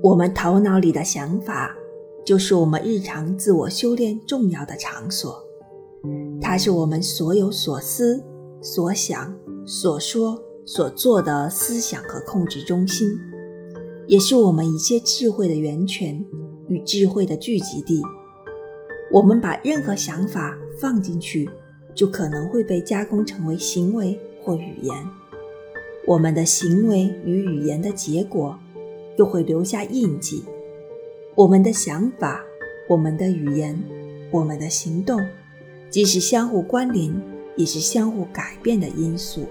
我们头脑里的想法，就是我们日常自我修炼重要的场所。它是我们所有所思、所想、所说、所做的思想和控制中心，也是我们一切智慧的源泉与智慧的聚集地。我们把任何想法放进去，就可能会被加工成为行为或语言。我们的行为与语言的结果，又会留下印记。我们的想法、我们的语言、我们的行动。既是相互关联，也是相互改变的因素。